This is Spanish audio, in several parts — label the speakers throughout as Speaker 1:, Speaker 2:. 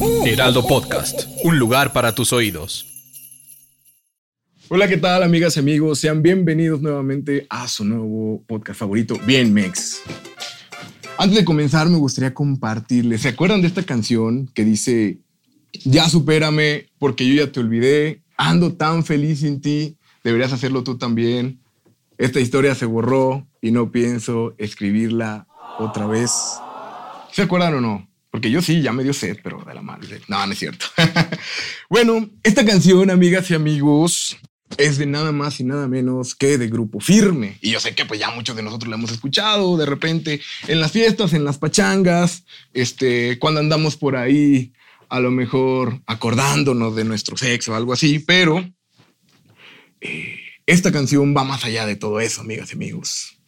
Speaker 1: Heraldo Podcast, un lugar para tus oídos.
Speaker 2: Hola, ¿qué tal, amigas y amigos? Sean bienvenidos nuevamente a su nuevo podcast favorito, Bien Mex. Antes de comenzar, me gustaría compartirles. ¿Se acuerdan de esta canción que dice, ya supérame porque yo ya te olvidé, ando tan feliz sin ti, deberías hacerlo tú también? Esta historia se borró y no pienso escribirla otra vez. ¿Se acuerdan o no? Porque yo sí, ya me dio sed, pero de la madre. No, no es cierto. bueno, esta canción, amigas y amigos, es de nada más y nada menos que de grupo firme. Y yo sé que pues ya muchos de nosotros la hemos escuchado de repente en las fiestas, en las pachangas, este, cuando andamos por ahí, a lo mejor acordándonos de nuestro sexo o algo así, pero eh, esta canción va más allá de todo eso, amigas y amigos.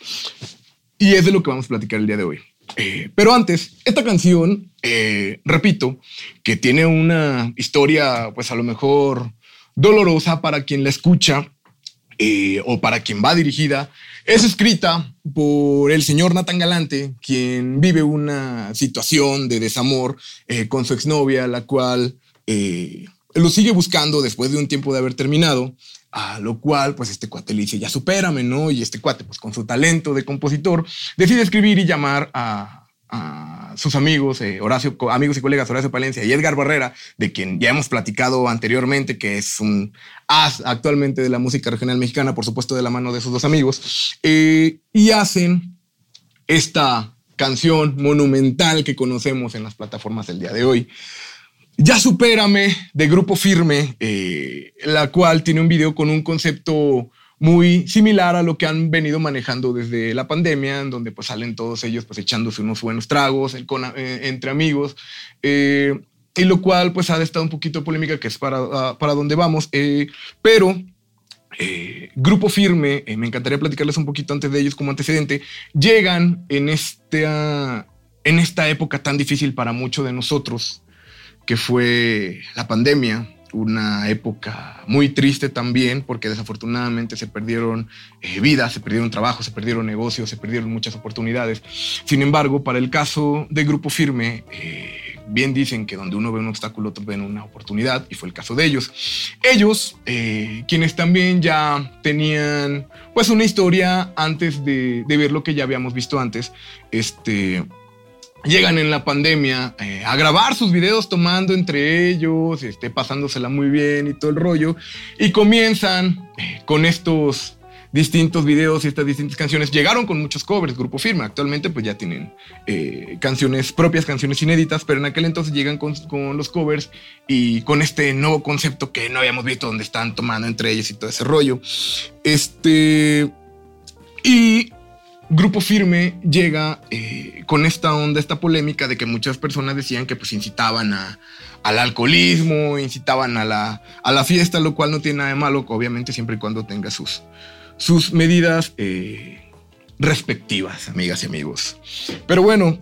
Speaker 2: Y es de lo que vamos a platicar el día de hoy. Eh, pero antes, esta canción, eh, repito, que tiene una historia, pues a lo mejor dolorosa para quien la escucha eh, o para quien va dirigida. Es escrita por el señor Nathan Galante, quien vive una situación de desamor con su exnovia, la cual lo sigue buscando después de un tiempo de haber terminado. A lo cual, pues este cuate le dice, ya supérame, ¿no? Y este cuate, pues con su talento de compositor, decide escribir y llamar a, sus amigos, eh, Horacio, amigos y colegas Horacio Palencia y Edgar Barrera, de quien ya hemos platicado anteriormente, que es un as actualmente de la música regional mexicana, por supuesto de la mano de sus dos amigos, eh, y hacen esta canción monumental que conocemos en las plataformas del día de hoy. Ya supérame de Grupo Firme, eh, la cual tiene un video con un concepto muy similar a lo que han venido manejando desde la pandemia, en donde pues salen todos ellos pues echándose unos buenos tragos eh, entre amigos, eh, y lo cual pues ha estado un poquito polémica, que es para, uh, para dónde vamos, pero Grupo Firme, me encantaría platicarles un poquito antes de ellos como antecedente, llegan en en esta época tan difícil para muchos de nosotros, que fue la pandemia, una época muy triste también, porque desafortunadamente se perdieron eh, vidas, se perdieron trabajos, se perdieron negocios, se perdieron muchas oportunidades. Sin embargo, para el caso de Grupo Firme, eh, bien dicen que donde uno ve un obstáculo, otro ve una oportunidad, y fue el caso de ellos. Ellos, eh, quienes también ya tenían pues una historia antes de, de ver lo que ya habíamos visto antes, este llegan en la pandemia eh, a grabar sus videos tomando entre ellos, este, pasándosela muy bien y todo el rollo, y comienzan eh, con estos distintos videos y estas distintas canciones. Llegaron con muchos covers, Grupo Firma. Actualmente pues ya tienen eh, canciones propias, canciones inéditas, pero en aquel entonces llegan con, con, los covers y con este nuevo concepto que no habíamos visto, donde están tomando entre ellos y todo ese rollo. Este... Y Grupo Firme llega eh, con esta onda, esta polémica de que muchas personas decían que pues incitaban a, al alcoholismo, incitaban a la, a la fiesta, lo cual no tiene nada de malo, obviamente siempre y cuando tenga sus, sus medidas eh, respectivas, amigas y amigos. Pero bueno,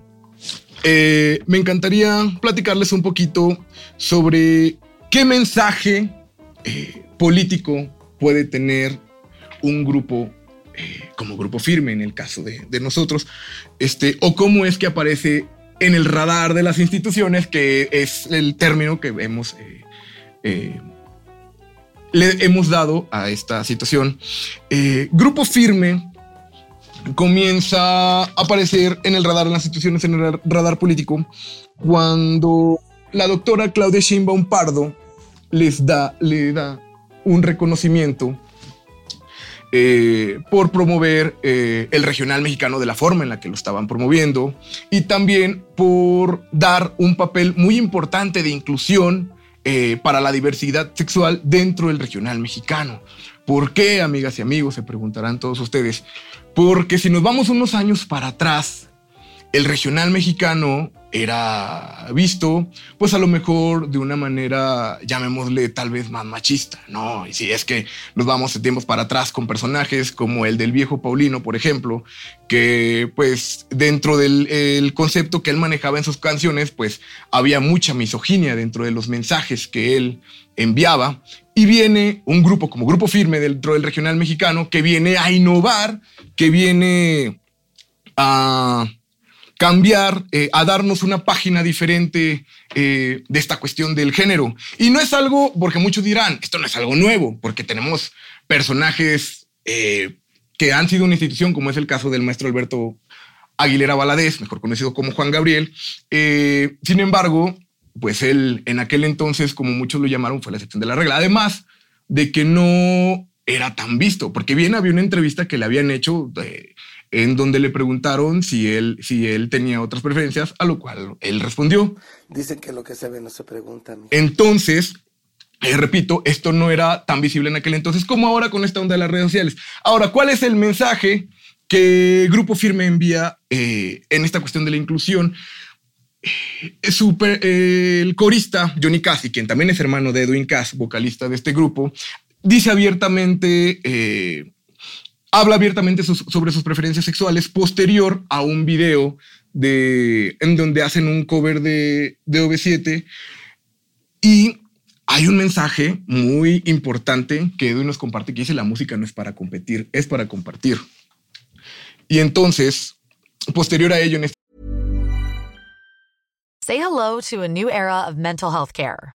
Speaker 2: eh, me encantaría platicarles un poquito sobre qué mensaje político puede tener un grupo eh, como grupo firme en el caso de, nosotros, este, o cómo es que aparece en el radar de las instituciones, que es el término que hemos, eh, eh, le hemos dado a esta situación. Grupo firme comienza a aparecer en el radar de las instituciones, en el radar político, cuando la doctora Claudia Sheinbaum Pardo les da, le da un reconocimiento eh, por promover eh, el regional mexicano de la forma en la que lo estaban promoviendo y también por dar un papel muy importante de inclusión eh, para la diversidad sexual dentro del regional mexicano. ¿Por qué, amigas y amigos? Se preguntarán todos ustedes. Porque si nos vamos unos años para atrás, el regional mexicano era visto, pues a lo mejor de una manera, llamémosle tal vez más machista, ¿no? Y si es que nos vamos tiempos para atrás con personajes como el del viejo Paulino, por ejemplo, que pues dentro del concepto que él manejaba en sus canciones, pues había mucha misoginia dentro de los mensajes que él enviaba. Y viene un grupo como Grupo Firme dentro del regional mexicano que viene a innovar, que viene a cambiar, eh, a darnos una página diferente eh, de esta cuestión del género. Y no es algo, porque muchos dirán, esto no es algo nuevo, porque tenemos personajes eh, que han sido una institución, como es el caso del maestro Alberto Aguilera Valadez, mejor conocido como Juan Gabriel. sin embargo, pues él en aquel entonces, como muchos lo llamaron, fue la excepción de la regla. Además de que no era tan visto, porque bien había una entrevista que le habían hecho en donde le preguntaron si él, si él tenía otras preferencias, a lo cual él respondió.
Speaker 3: Dicen que lo que se ve no se pregunta.
Speaker 2: Entonces, eh, repito, esto no era tan visible en aquel entonces como ahora con esta onda de las redes sociales. Ahora, ¿cuál es el mensaje que Grupo Firme envía eh, en esta cuestión de la inclusión? Eh, super, el corista Johnny Cassi, quien también es hermano de Edwin Cass, vocalista de este grupo, dice abiertamente habla abiertamente sobre sus preferencias sexuales posterior a un video de, en donde hacen un cover de, de OV7 y hay un mensaje muy importante que Edwin nos comparte que dice la música no es para competir, es para compartir. Y entonces, posterior a ello en este
Speaker 4: Say hello to a new era of mental health care.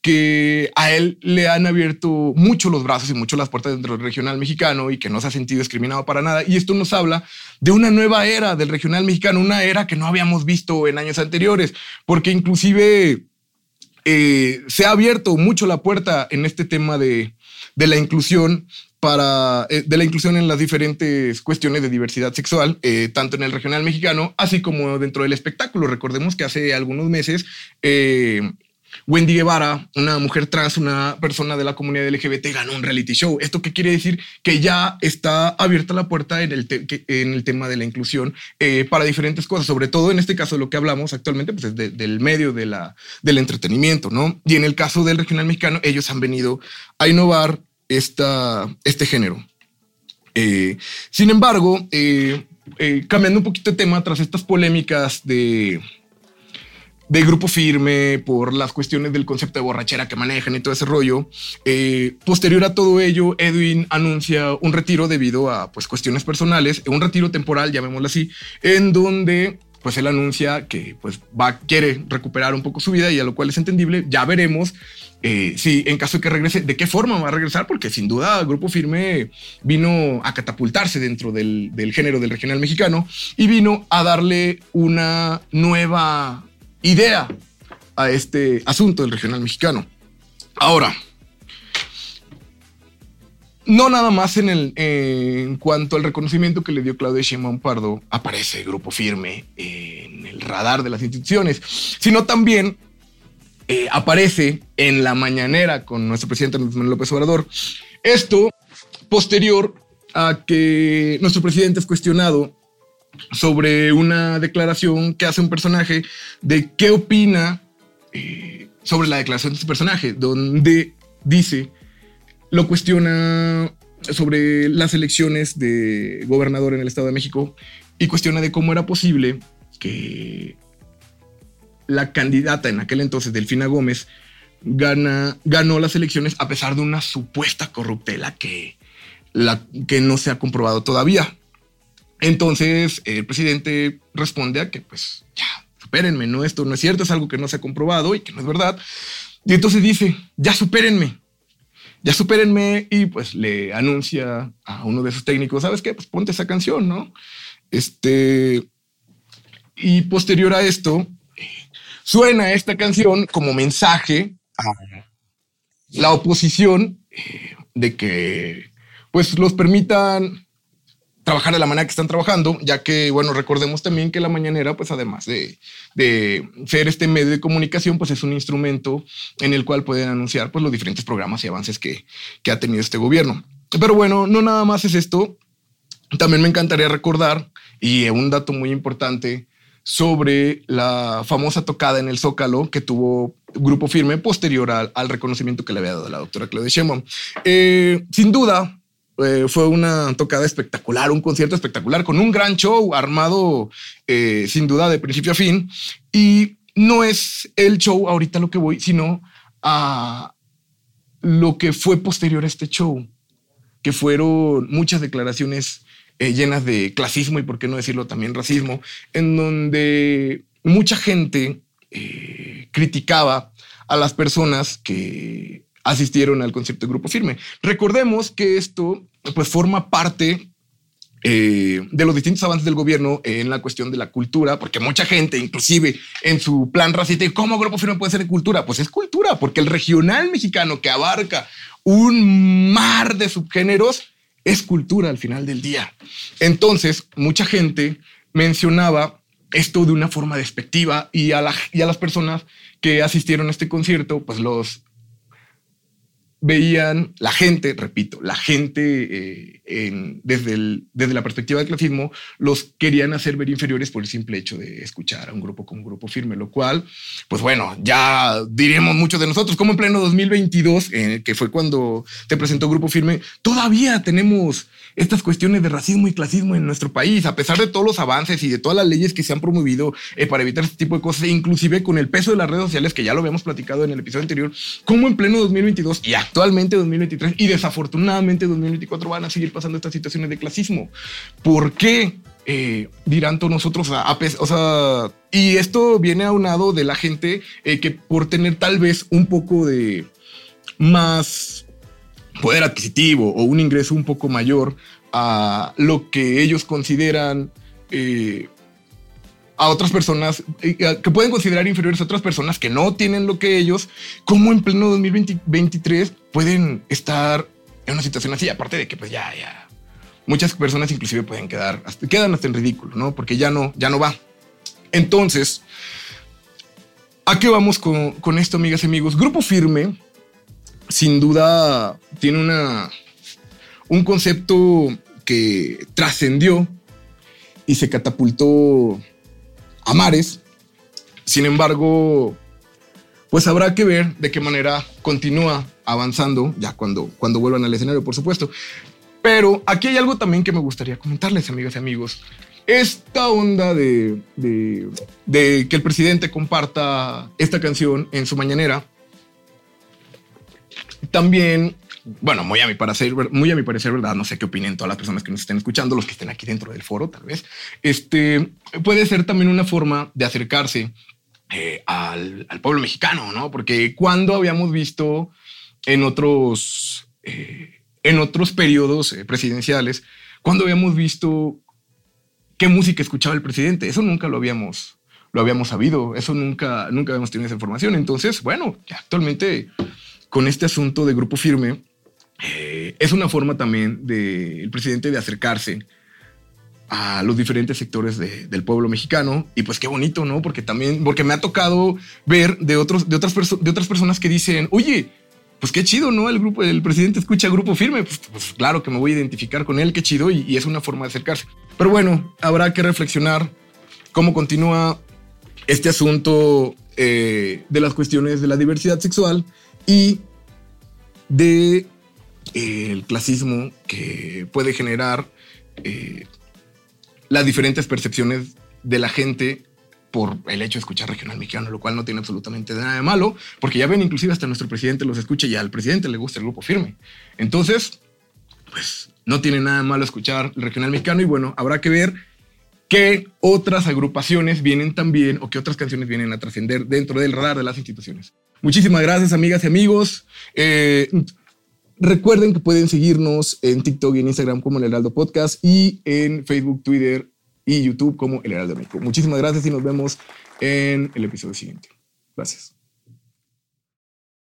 Speaker 2: que a él le han abierto mucho los brazos y mucho las puertas dentro del regional mexicano y que no se ha sentido discriminado para nada. Y esto nos habla de una nueva era del regional mexicano, una era que no habíamos visto en años anteriores, porque inclusive eh, se ha abierto mucho la puerta en este tema de, de la inclusión para eh, de la inclusión en las diferentes cuestiones de diversidad sexual, eh, tanto en el regional mexicano, así como dentro del espectáculo. Recordemos que hace algunos meses Wendy Guevara, una mujer trans, una persona de la comunidad LGBT, ganó un reality show. ¿Esto qué quiere decir? Que ya está abierta la puerta en el, en el tema de la inclusión eh, para diferentes cosas, sobre todo en este caso lo que hablamos actualmente, pues es del medio de la, del entretenimiento, ¿no? Y en el caso del regional mexicano, ellos han venido a innovar este género. Eh, sin embargo, eh, cambiando un poquito de tema, tras estas polémicas de de grupo firme, por las cuestiones del concepto de borrachera que manejan y todo ese rollo. Eh, posterior a todo ello, Edwin anuncia un retiro debido a pues, cuestiones personales, un retiro temporal, llamémoslo así, en donde pues él anuncia que pues va, quiere recuperar un poco su vida y a lo cual es entendible. Ya veremos eh, si en caso de que regrese, de qué forma va a regresar, porque sin duda Grupo Firme vino a catapultarse dentro del, del género del regional mexicano y vino a darle una nueva idea a este asunto del regional mexicano. Ahora, no nada más en, el, en cuanto al reconocimiento que le dio Claudia Sheinbaum Pardo, aparece Grupo Firme en el radar de las instituciones, sino también eh, aparece en la mañanera con nuestro presidente Manuel López Obrador. Esto posterior a que nuestro presidente es cuestionado sobre una declaración que hace un personaje de qué opina eh, sobre la declaración de este personaje, donde dice, lo cuestiona sobre las elecciones de gobernador en el Estado de México y cuestiona de cómo era posible que la candidata en aquel entonces, Delfina Gómez, gana, ganó las elecciones a pesar de una supuesta corruptela que, la, que no se ha comprobado todavía. Entonces el presidente responde a que pues ya, supérenme, no, esto no es cierto, es algo que no se ha comprobado y que no es verdad. Y entonces dice, ya supérenme, ya supérenme y pues le anuncia a uno de sus técnicos, ¿sabes qué? Pues ponte esa canción, ¿no? Este, y posterior a esto, suena esta canción como mensaje a la oposición eh, de que pues los permitan trabajar de la manera que están trabajando, ya que, bueno, recordemos también que la mañanera, pues además de, de, ser este medio de comunicación, pues es un instrumento en el cual pueden anunciar pues los diferentes programas y avances que, que ha tenido este gobierno. Pero bueno, no nada más es esto. También me encantaría recordar, y un dato muy importante, sobre la famosa tocada en el Zócalo que tuvo Grupo Firme posterior al, al reconocimiento que le había dado la doctora Claudia Sheinbaum. Eh, sin duda, eh, fue una tocada espectacular, un concierto espectacular con un gran show armado eh, sin duda de principio a fin. Y no es el show ahorita lo que voy, sino a lo que fue posterior a este show, que fueron muchas declaraciones eh, llenas de clasismo y, por qué no decirlo, también racismo, en donde mucha gente eh, criticaba a las personas que asistieron al concierto de Grupo Firme. Recordemos que esto pues forma parte eh, de los distintos avances del gobierno en la cuestión de la cultura, porque mucha gente, inclusive en su plan racista, ¿cómo Grupo Firme puede ser cultura? Pues es cultura, porque el regional mexicano que abarca un mar de subgéneros es cultura al final del día. Entonces, mucha gente mencionaba esto de una forma despectiva y a, y a las personas que asistieron a este concierto, pues los veían la gente, repito, la gente eh, desde, desde la perspectiva del clasismo, los querían hacer ver inferiores por el simple hecho de escuchar a un grupo como grupo firme, lo cual, pues bueno, ya diremos muchos de nosotros, como en pleno 2022, eh, que fue cuando te presentó Grupo Firme, todavía tenemos estas cuestiones de racismo y clasismo en nuestro país, a pesar de todos los avances y de todas las leyes que se han promovido eh, para evitar este tipo de cosas, e inclusive con el peso de las redes sociales, que ya lo habíamos platicado en el episodio anterior, como en pleno 2022 y actualmente 2023 y desafortunadamente 2024 van a seguir pasando estas situaciones de clasismo. ¿Por qué? Eh, dirán todos nosotros, o sea, y esto viene aunado de la gente eh, que por tener tal vez un poco de más poder adquisitivo o un ingreso un poco mayor a lo que ellos consideran eh, a otras personas que pueden considerar inferiores a otras personas que no tienen lo que ellos, como en pleno 2023 pueden estar en una situación así, aparte de que pues ya, ya, muchas personas inclusive pueden quedar, hasta, quedan hasta en ridículo, ¿no? Porque ya no, ya no va. Entonces, ¿a qué vamos con, con esto, amigas y amigos? Grupo Firme sin duda tiene una, un concepto que trascendió y se catapultó a mares. Sin embargo, pues habrá que ver de qué manera continúa avanzando ya cuando, cuando vuelvan al escenario, por supuesto. Pero aquí hay algo también que me gustaría comentarles, amigas y amigos. Esta onda de, de, de que el presidente comparta esta canción en su mañanera también, bueno, muy a mi parecer, muy a mi parecer, verdad, no sé qué opinen todas las personas que nos estén escuchando, los que estén aquí dentro del foro, tal vez. Este puede ser también una forma de acercarse eh, al, pueblo mexicano, ¿no? Porque cuando habíamos visto en otros, eh, en otros periodos eh, presidenciales, cuando habíamos visto qué música escuchaba el presidente, eso nunca lo habíamos lo habíamos sabido, eso nunca, nunca habíamos tenido esa información. Entonces, bueno, actualmente con este asunto de grupo firme, eh, es una forma también del presidente de acercarse a los diferentes sectores del pueblo mexicano y pues qué bonito, ¿no? Porque también, porque me ha tocado ver de, otros, de, otras, de otras personas que dicen, oye, pues qué chido, ¿no? El grupo, el presidente escucha Grupo Firme, pues, pues claro que me voy a identificar con él, qué chido, y, y, es una forma de acercarse. Pero bueno, habrá que reflexionar cómo continúa este asunto eh, de las cuestiones de la diversidad sexual y de el clasismo que puede generar eh, las diferentes percepciones de la gente por el hecho de escuchar regional mexicano, lo cual no tiene absolutamente nada de malo, porque ya ven, inclusive hasta nuestro presidente los escucha y al presidente le gusta el grupo firme. Entonces, pues no tiene nada de malo escuchar regional mexicano y bueno, habrá que ver qué otras agrupaciones vienen también o qué otras canciones vienen a trascender dentro del radar de las instituciones. Muchísimas gracias, amigas y amigos. Eh, recuerden que pueden seguirnos en TikTok y en Instagram como El Heraldo Podcast y en Facebook, Twitter y YouTube como El Heraldo México. Muchísimas gracias y nos vemos en el episodio siguiente. Gracias.